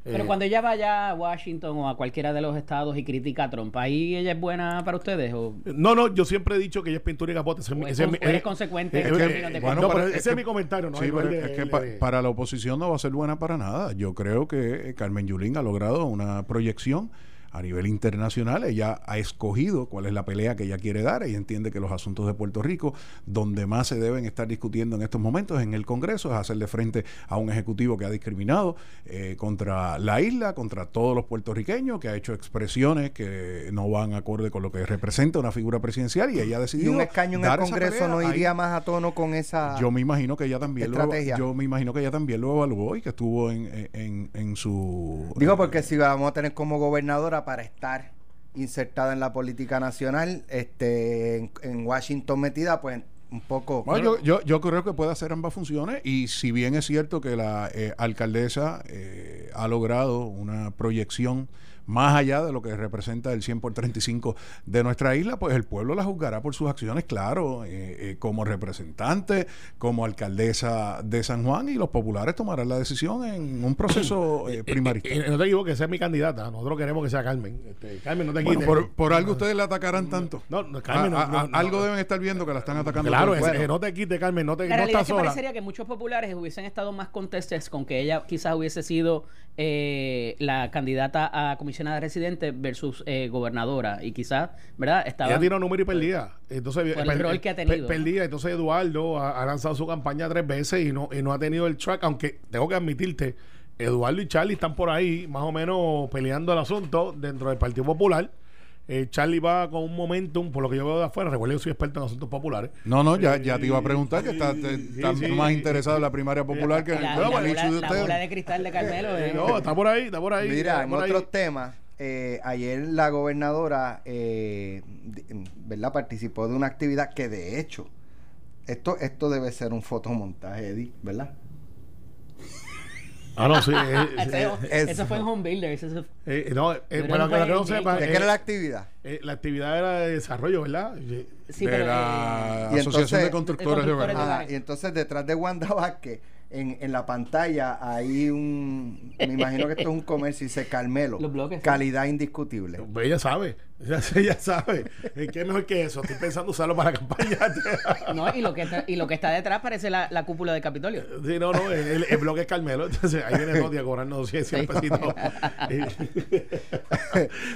Pero Eh, cuando ella vaya a Washington o a cualquiera de los estados y critica a Trump, ¿ahí ella es buena para ustedes? ¿O No, no, yo siempre he dicho que ella es pintura y capote. Ese O es mi- consecuente de Bueno, no, pero ese es que- mi comentario, ¿no? Sí, pero es que pa- para la oposición no va a ser buena para nada. Yo creo que Carmen Yulín ha logrado una proyección a nivel internacional. Ella ha escogido cuál es la pelea que ella quiere dar. Ella entiende que los asuntos de Puerto Rico, donde más se deben estar discutiendo en estos momentos en el Congreso, es hacerle frente a un ejecutivo que ha discriminado eh, contra la isla, contra todos los puertorriqueños, que ha hecho expresiones que no van acorde con lo que representa una figura presidencial y ella ha Y decidido un escaño en el Congreso no Ahí- iría más a tono con esa. yo me imagino que ella también lo, yo me imagino que ella también lo evaluó y que estuvo en, en, en su Digo porque si vamos a tener como gobernadora para estar insertada en la política nacional, este, en, en Washington metida, pues un poco. Bueno, yo, yo, yo creo que puede hacer ambas funciones y si bien es cierto que la eh, alcaldesa eh, ha logrado una proyección más allá de lo que representa el 100 por 35 de nuestra isla, pues el pueblo la juzgará por sus acciones, claro, eh, eh, como representante, como alcaldesa de San Juan y los populares tomarán la decisión en un proceso eh, primarista. Y no te equivoques, es mi candidata. Nosotros queremos que sea Carmen. Este, Carmen, no te Bueno, quites. por, por algo ustedes la atacarán tanto. No, no, Carmen, no, A- a- no, no. algo deben estar viendo que la están atacando. Claro, es- eh, no te quites, Carmen. No, te, La realidad es que sola. parecería que muchos populares hubiesen estado más contestes con que ella quizás hubiese sido eh, la candidata a comisionada residente versus eh, gobernadora y quizás, ¿verdad? Estaba Ella tira un número y perdía. Entonces, Por el per- rol que ha per- tenido, Perdía. Entonces, Eduardo ha, ha lanzado su campaña tres veces y no, y no ha tenido el track. Aunque tengo que admitirte, Eduardo y Charlie están por ahí, más o menos peleando el asunto dentro del Partido Popular. Eh, Charlie va con un momentum, por lo que yo veo de afuera. Recuerda que soy experto en asuntos populares. No, no, ya, ya te iba a preguntar que está, te- Sí, está sí. más interesado en la primaria popular que en la, el bola, de la bola de cristal de Carmelo. eh. No, está por ahí, está por ahí. Mira, en ahí. otros temas, eh, ayer la gobernadora, eh, ¿verdad? Participó de una actividad que de hecho, esto, esto debe ser un fotomontaje, Eddie, ¿verdad? Ah, no, sí. eh, Ese- Eso. Eso fue en Home Builders. eso- eh, no, eh, Pero para no que, fue que no sepa. ¿De eh, qué era la actividad? eh, la actividad era de desarrollo, ¿verdad? Eh, Sí, de pero, la Y Asociación entonces- de Constructores de de Hogares. constructores Ajá, y entonces detrás de Wanda Vázquez, en, en la pantalla hay un, me imagino que esto es un comercio, dice Carmelo, Los bloques, sí. calidad indiscutible. Pues Ella sabe, ella, ella sabe. ¿Qué mejor que eso? Estoy pensando usarlo para la campaña. No, y lo que está, y lo que está detrás parece la, la cúpula del Capitolio. Sí, no, no, el, el bloque es Carmelo. Entonces ahí viene Rodi a cobrarnos 100, 100 Sí. pesitos.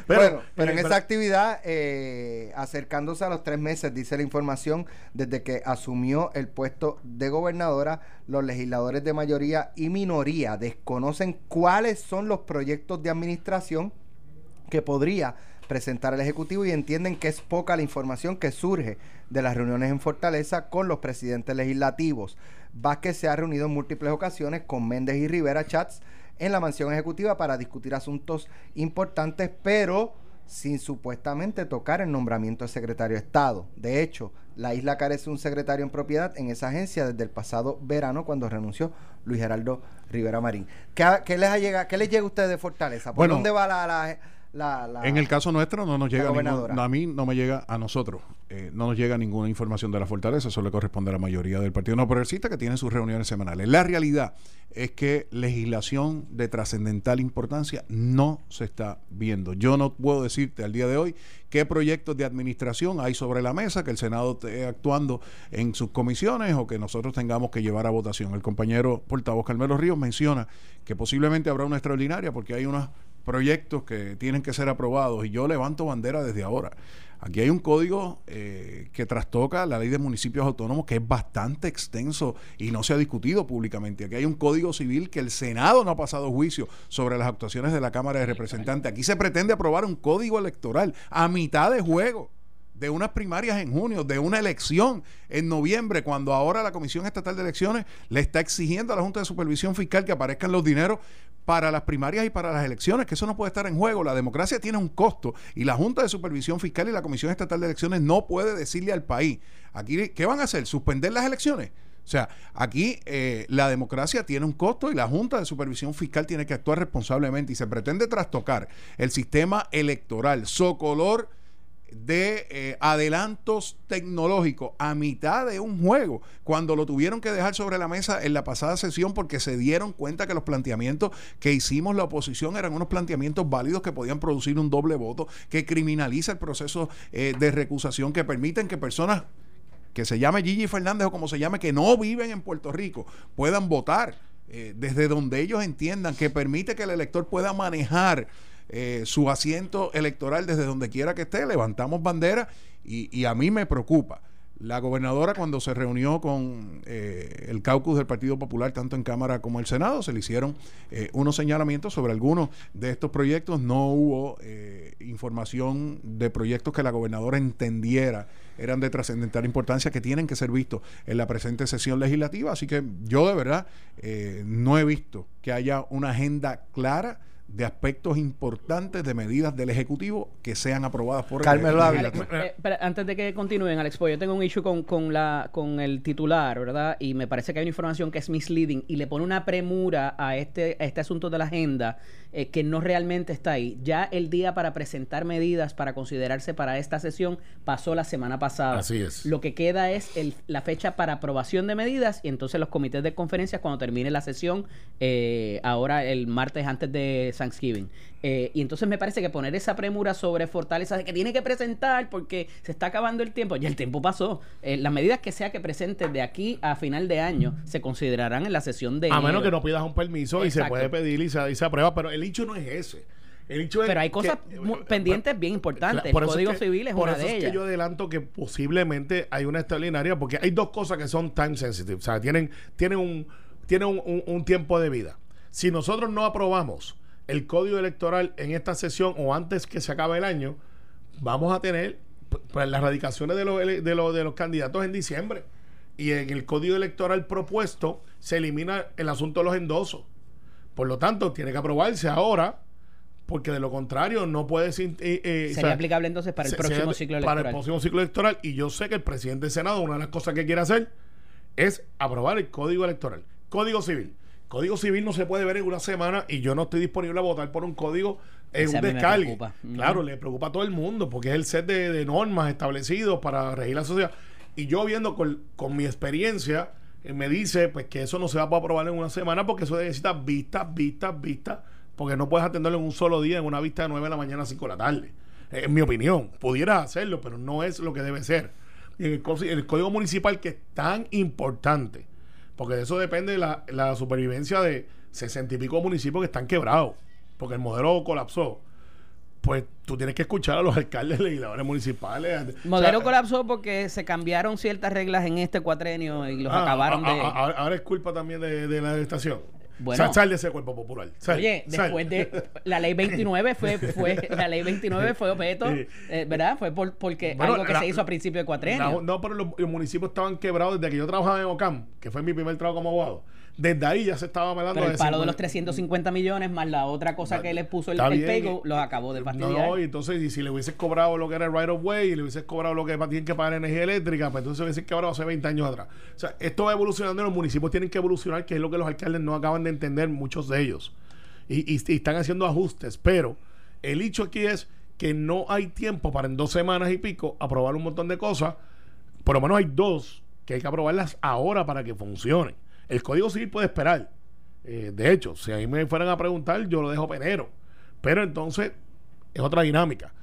bueno, pero en eh, esa actividad, eh, acercándose a los tres meses, dice la información, desde que asumió el puesto de gobernadora, los legisladores de mayoría y minoría desconocen cuáles son los proyectos de administración que podría presentar el Ejecutivo y entienden que es poca la información que surge de las reuniones en Fortaleza con los presidentes legislativos. Vázquez se ha reunido en múltiples ocasiones con Méndez y Rivera Chats en la mansión ejecutiva para discutir asuntos importantes, pero sin supuestamente tocar el nombramiento de secretario de Estado. De hecho, la isla carece de un secretario en propiedad en esa agencia desde el pasado verano cuando renunció Luis Geraldo Rivera Marín. ¿Qué, qué les, ha llegado, ¿Qué les llega a ustedes de Fortaleza? ¿Por Bueno, dónde va la, la, la- la- En el caso nuestro no nos llega ningún- a mí no me llega a nosotros eh, no nos llega ninguna información de la fortaleza eso le corresponde a la mayoría del partido. No progresista que tiene sus reuniones semanales. La realidad es que legislación de trascendental importancia no se está viendo. Yo no puedo decirte al día de hoy qué proyectos de administración hay sobre la mesa que el senado esté actuando en sus comisiones o que nosotros tengamos que llevar a votación. El compañero portavoz Carmelo Ríos menciona que posiblemente habrá una extraordinaria porque hay unos proyectos que tienen que ser aprobados y yo levanto bandera desde ahora. Aquí hay un código eh, que trastoca la ley de municipios autónomos que es bastante extenso y no se ha discutido públicamente. Aquí hay un código civil que el Senado no ha pasado juicio sobre las actuaciones de la Cámara de Representantes. Aquí se pretende aprobar un código electoral a mitad de juego de unas primarias en junio, de una elección en noviembre, cuando ahora la Comisión Estatal de Elecciones le está exigiendo a la Junta de Supervisión Fiscal que aparezcan los dineros para las primarias y para las elecciones, que eso no puede estar en juego. La democracia tiene un costo y la Junta de Supervisión Fiscal y la Comisión Estatal de Elecciones no puede decirle al país, aquí, ¿qué van a hacer? ¿Suspender las elecciones? O sea, aquí eh, la democracia tiene un costo y la Junta de Supervisión Fiscal tiene que actuar responsablemente y se pretende trastocar el sistema electoral, socolor de eh, adelantos tecnológicos a mitad de un juego, cuando lo tuvieron que dejar sobre la mesa en la pasada sesión porque se dieron cuenta que los planteamientos que hicimos la oposición eran unos planteamientos válidos que podían producir un doble voto, que criminaliza el proceso eh, de recusación, que permiten que personas que se llame Gigi Fernández o como se llame, que no viven en Puerto Rico, puedan votar eh, desde donde ellos entiendan, que permite que el elector pueda manejar eh, su asiento electoral desde donde quiera que esté, levantamos bandera y, y a mí me preocupa. La gobernadora cuando se reunió con eh, el caucus del Partido Popular, tanto en Cámara como en el Senado, se le hicieron eh, unos señalamientos sobre algunos de estos proyectos. No hubo eh, información de proyectos que la gobernadora entendiera eran de trascendental importancia que tienen que ser vistos en la presente sesión legislativa. Así que yo de verdad eh, no he visto que haya una agenda clara de aspectos importantes de medidas del Ejecutivo que sean aprobadas por Carmelo el Ávila. Eh, pero antes de que continúen, Alex, pues yo tengo un issue con, con, la, con el titular, ¿verdad? Y me parece que hay una información que es misleading y le pone una premura a este, a este asunto de la agenda eh, que no realmente está ahí. Ya el día para presentar medidas para considerarse para esta sesión pasó la semana pasada. Así es. Lo que queda es el- la fecha para aprobación de medidas y entonces los comités de conferencias cuando termine la sesión, eh, ahora el martes antes de Thanksgiving. Eh, y entonces me parece que poner esa premura sobre Fortaleza de que tiene que presentar porque se está acabando el tiempo, ya el tiempo pasó. Eh, las medidas que sea que presente de aquí a final de año se considerarán en la sesión de A menos que no pidas un permiso y se puede pedir y se, y se aprueba, pero el hecho no es ese. El hecho es Pero hay cosas que- mu- pendientes bien importantes. Por el Código que- Civil es por una eso de es ellas. que yo adelanto que posiblemente hay una extraordinaria, porque hay dos cosas que son time sensitive, o sea, tienen, tienen, un, tienen un, un- un tiempo de vida. Si nosotros no aprobamos el código electoral en esta sesión o antes que se acabe el año, vamos a tener p- pues, las radicaciones de los, de, los, de los candidatos en diciembre. Y en el código electoral propuesto se elimina el asunto de los endosos. Por lo tanto, tiene que aprobarse ahora, porque de lo contrario no puede ser... eh, eh, o Sería sea, aplicable entonces para el se- próximo ciclo Para electoral. el próximo ciclo electoral. Y yo sé que el presidente del Senado, una de las cosas que quiere hacer es aprobar el código electoral. Código civil. Código civil no se puede ver en una semana y yo no estoy disponible a votar por un código en un descargue. Claro, le preocupa a todo el mundo porque es el set de, de normas establecidos para regir la sociedad. Y yo viendo con, con mi experiencia, eh, me dice pues que eso no se va a aprobar en una semana porque eso necesita vistas, vistas, vistas, porque no puedes atenderlo en un solo día en una vista de 9 de la mañana a 5 de la tarde. Eh, en mi opinión, pudieras hacerlo, pero no es lo que debe ser. En el código municipal que es tan importante, porque de eso depende la, la supervivencia de 60 y pico municipios que están quebrados, porque el modelo colapsó. Pues tú tienes que escuchar a los alcaldes, legisladores municipales. Modelo O sea, colapsó porque se cambiaron ciertas reglas en este cuatrenio y los ah, acabaron de... ah, ah, ahora es culpa también de, de la estación. Bueno. Sal, sal de ese cuerpo popular. sal, Oye, sal. después de la ley 29 fue fue la ley 29 fue objeto, eh, ¿verdad? Fue por, porque Bueno, algo que la- se hizo a principio de cuatrenio. La- no, pero los, los municipios estaban quebrados desde que yo trabajaba en OCAM, que fue mi primer trabajo como abogado. Desde ahí ya se estaba hablando pero el de palo de 50 los 350 millones más la otra cosa que le puso el, Está el pego, los acabó de fastidiar. no, y entonces, y si le hubieses cobrado lo que era el right of way y le hubieses cobrado lo que tienen que pagar energía eléctrica, pues entonces hubiesen quebrado hace 20 años atrás. O sea, esto va evolucionando y los municipios tienen que evolucionar, que es lo que los alcaldes no acaban de entender, muchos de ellos. Y, y- y están haciendo ajustes, pero el hecho aquí es que no hay tiempo para en dos semanas y pico aprobar un montón de cosas. Por lo menos hay dos que hay que aprobarlas ahora para que funcionen. El Código Civil puede esperar. Eh, de hecho, si a mí me fueran a preguntar, yo lo dejo penero. Pero entonces es otra dinámica.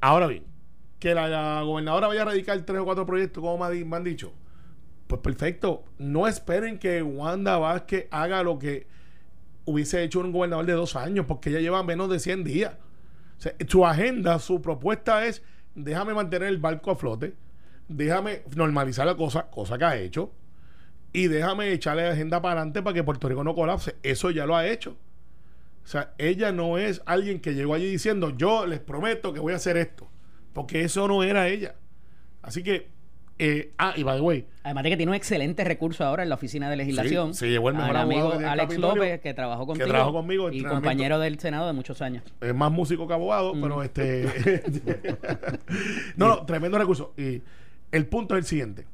Ahora bien, que la, gobernadora vaya a radicar tres o cuatro proyectos, como me, han dicho, pues perfecto. No esperen que Wanda Vázquez haga lo que hubiese hecho un gobernador de dos años, porque ella lleva menos de 100 días. Su agenda, su propuesta es, déjame mantener el barco a flote, déjame normalizar la cosa, cosa que ha hecho, y déjame echarle la agenda para adelante para que Puerto Rico no colapse. Eso ya lo ha hecho. O sea, ella no es alguien que llegó allí diciendo, yo les prometo que voy a hacer esto. Porque eso no era ella. Así que, eh, ah, y by the way, Además de que tiene un excelente recurso ahora en la oficina de legislación. se llevó el mejor amigo que Alex López, que trabajó contigo. trabajó conmigo, Y compañero del Senado de muchos años. es más músico que abogado, pero este. no, no, tremendo recurso. Y el punto es el siguiente: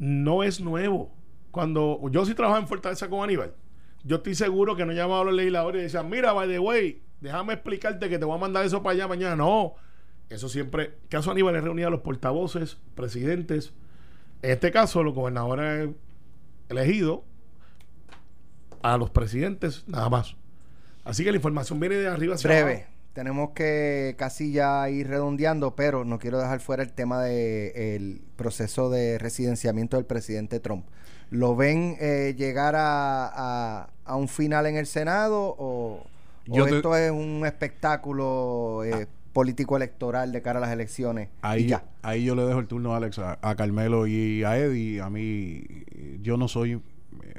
no es nuevo. Cuando yo sí trabajaba en Fortaleza con Aníbal, yo estoy seguro que no llamaba a los legisladores y decían: Mira, by the way, déjame explicarte que te voy a mandar eso para allá mañana. No, eso siempre. Caso Aníbal es reunía a los portavoces, presidentes. En este caso, los gobernadores elegidos, a los presidentes, nada más. Así que la información viene de arriba hacia Breve. abajo. Tenemos que casi ya ir redondeando, pero no quiero dejar fuera el tema del proceso de residenciamiento del presidente Trump. ¿Lo ven eh, llegar a, a- a un final en el Senado o, Yo o te- esto es un espectáculo eh, político electoral de cara a las elecciones. Ahí, y ya. ahí yo le dejo el turno, Alex, a, a Carmelo y a Eddie. A mí, yo no soy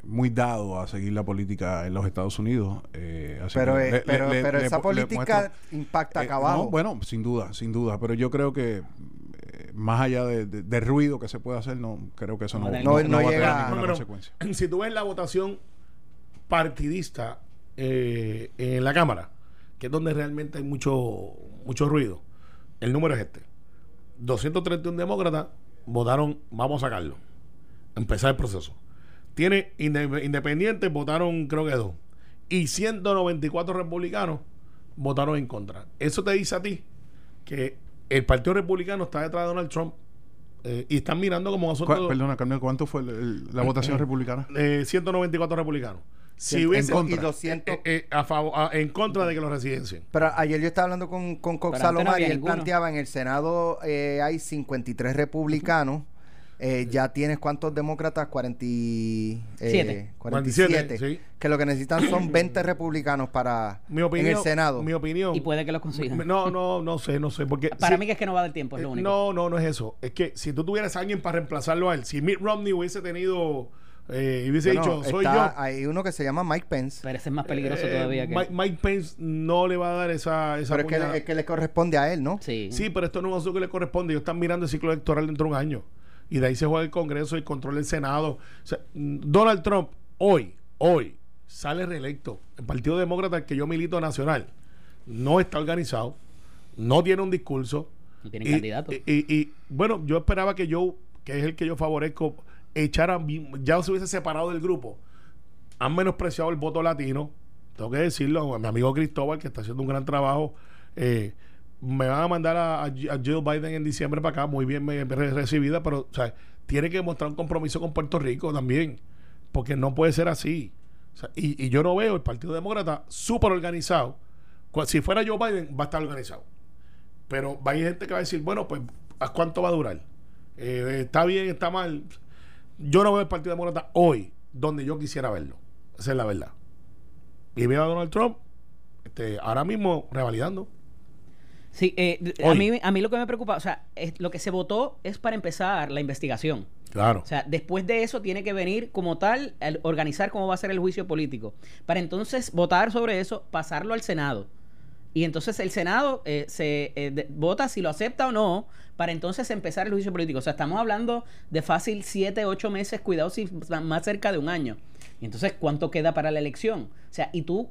muy dado a seguir la política en los Estados Unidos. eh, así Pero, que eh, le- pero, le- pero le- esa le política muestro- impacta Eh, acá abajo. no, bueno, sin duda, sin duda. Pero yo creo que eh, más allá de, de- de ruido que se puede hacer, no creo que eso no, No, no, no no va a llega- tener ninguna consecuencia. si tú ves la votación partidista eh, en la Cámara, que es donde realmente hay mucho, mucho ruido, el número es este. 231 demócratas votaron, vamos a sacarlo. Empezar el proceso. Tiene inde- independientes, votaron creo que dos. Y 194 republicanos votaron en contra. Eso te dice a ti que el Partido Republicano está detrás de Donald Trump eh, y están mirando como. ¿Cuál- Perdona, Carmelo, ¿cuánto fue el- el- la votación republicana? Eh, 194 republicanos. Si hubiese en contra. y 200 eh, eh, a favor, a- en contra de que lo residencien. Pero ayer yo estaba hablando con, con Cox no Salomar y él ninguno. planteaba en el Senado eh, hay 53 republicanos. Eh, ya tienes cuántos demócratas? 40 y, eh, Siete. 47. 47, sí. Que lo que necesitan son 20 republicanos para Mi opinión, en el Senado. Mi opinión. Y puede que lo consigan. No, no, no sé, no sé. Porque Para si- mí que es que no va a dar tiempo, es lo eh, único. No, no, no es eso. Es que si tú tuvieras a alguien para reemplazarlo a él, si Mitt Romney hubiese tenido eh, y hubiese Bueno, dicho, soy está- yo. Hay uno que se llama Mike Pence. Pero ese es más peligroso eh, todavía que... Mike, Mike Pence no le va a dar esa, esa Pero es que, puñalada. es que le corresponde a él, ¿no? Sí. Sí, pero esto no es asunto que le corresponde. Ellos están mirando el ciclo electoral dentro de un año. Y de ahí se juega el Congreso y el control del Senado. O sea, mm, Donald Trump, hoy, hoy, sale reelecto. El Partido Demócrata, al que yo milito nacional, no está organizado, no tiene un discurso. No tiene candidato. Y, y- y, bueno, yo esperaba que yo, que es el que yo favorezco, echara, ya se hubiese separado del grupo. Han menospreciado el voto latino. Tengo que decirlo, mi amigo Cristóbal, que está haciendo un gran trabajo. eh, me van a mandar a, a Joe Biden en diciembre para acá, muy bien recibida, pero o sea, tiene que mostrar un compromiso con Puerto Rico también, porque no puede ser así. Y, y yo no veo el Partido Demócrata súper organizado. Si fuera Joe Biden, va a estar organizado. Pero va a haber gente que va a decir, bueno, pues, ¿a cuánto va a durar? Eh, ¿Está bien, está mal? Yo no veo el Partido Demócrata hoy donde yo quisiera verlo. Esa es la verdad. Y veo a Donald Trump este, ahora mismo revalidando. Sí, eh, a mí, a mí lo que me preocupa, o sea, es- lo que se votó es para empezar la investigación. Claro. O sea, después de eso tiene que venir como tal, el organizar cómo va a ser el juicio político. Para entonces votar sobre eso, pasarlo al Senado. Y entonces el Senado eh, se eh, de- vota si lo acepta o no, para entonces empezar el juicio político. O sea, estamos hablando de fácil siete, ocho meses, cuidado si más cerca de un año. Y entonces, ¿cuánto queda para la elección? O sea, y tú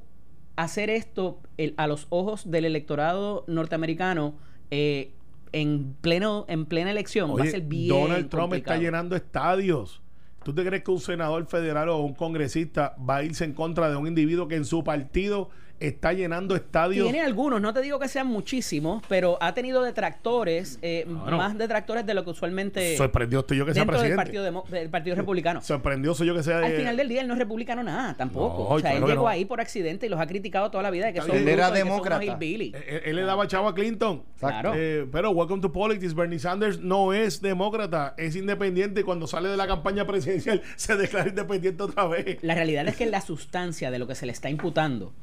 hacer esto el- a los ojos del electorado norteamericano eh, en pleno en plena elección va a ser bien Donald Trump complicado. está llenando estadios. ¿Tú te crees que un senador federal o un congresista va a irse en contra de un individuo que en su partido está llenando estadios? Tiene algunos, no te digo que sean muchísimos, pero ha tenido detractores, eh, Bueno. más detractores de lo que usualmente Sorprendió estoy yo que sea dentro del presidente. partido, demo- del partido republicano. Sorprendió soy yo que sea Al final del día él no es republicano nada, tampoco. No, o sea, él claro llegó no. ahí por accidente y los ha criticado toda la vida de que son. Él era son demócrata. hillbilly. Él, él le daba chavo a Clinton. Claro. Eh, pero Welcome to Politics, Bernie Sanders no es demócrata, es independiente y cuando sale de la campaña presidencial se declara independiente otra vez. La realidad es que la sustancia de lo que se le está imputando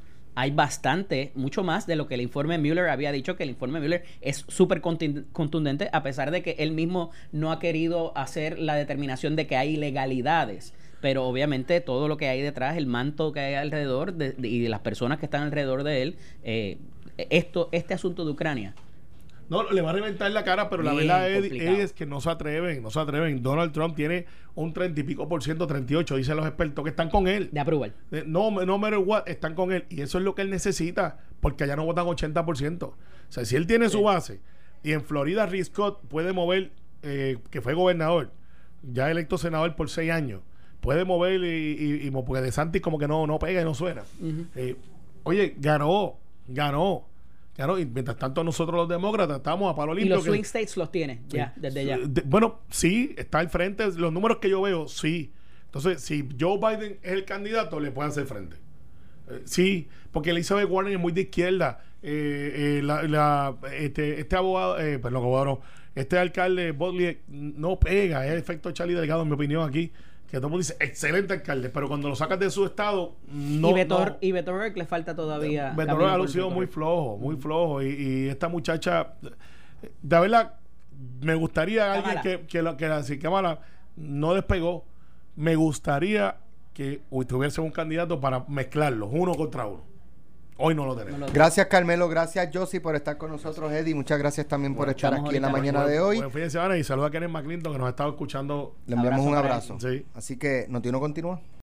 hay bastante, mucho más de lo que el informe Mueller había dicho, que el informe Mueller es súper contundente, a pesar de que él mismo no ha querido hacer la determinación de que hay ilegalidades. Pero obviamente todo lo que hay detrás, el manto que hay alrededor de- de- y de las personas que están alrededor de él, eh, esto, este asunto de Ucrania. No, le va a reventar la cara, pero la verdad es, que no se atreven, no se atreven. Donald Trump tiene un treinta y pico por ciento, 38, dicen los expertos que están con él. De aprobar. Eh, No, no matter what, están con él. Y eso es lo que él necesita, porque allá no votan 80%. O sea, si él tiene su base, y en Florida Rick Scott puede mover, eh, que fue gobernador, ya electo senador por seis años, puede mover y, y, porque de Santis como que no, no pega y no suena. Eh, oye, ganó, ganó. Ganó, y mientras tanto nosotros los demócratas estamos a palo Y los que- swing states los tiene, ya, desde ya. de- bueno, sí, está al frente. Los números que yo veo, sí. Entonces, si Joe Biden es el candidato, le pueden hacer frente. Eh, sí, porque Elizabeth Warren es muy de izquierda. Eh, eh, la, la- este, este abogado, eh, perdón, abogado, no, este alcalde Botley no pega, es el efecto Charlie Delgado, en mi opinión, aquí. Que todo el mundo dice, excelente alcalde, pero cuando lo sacas de su estado, no. y Beto, no- y le falta todavía. Beto camino O'Rourke ha lucido muy flojo, muy flojo. Y, y esta muchacha, de verdad, me gustaría alguien que, que, lo- que la- si Kamala no despegó, me gustaría que tuviese un candidato para mezclarlos uno contra uno. Hoy no lo tenemos. No lo- Gracias Carmelo, gracias Josie por estar con nosotros, Eddie. Muchas gracias también por estar aquí en la mañana de hoy. Buen fin de semana y saluda a Kenneth McClinton que nos ha estado escuchando. Le enviamos Abrazo un abrazo. Sí. Así que, ¿Noti uno continúa?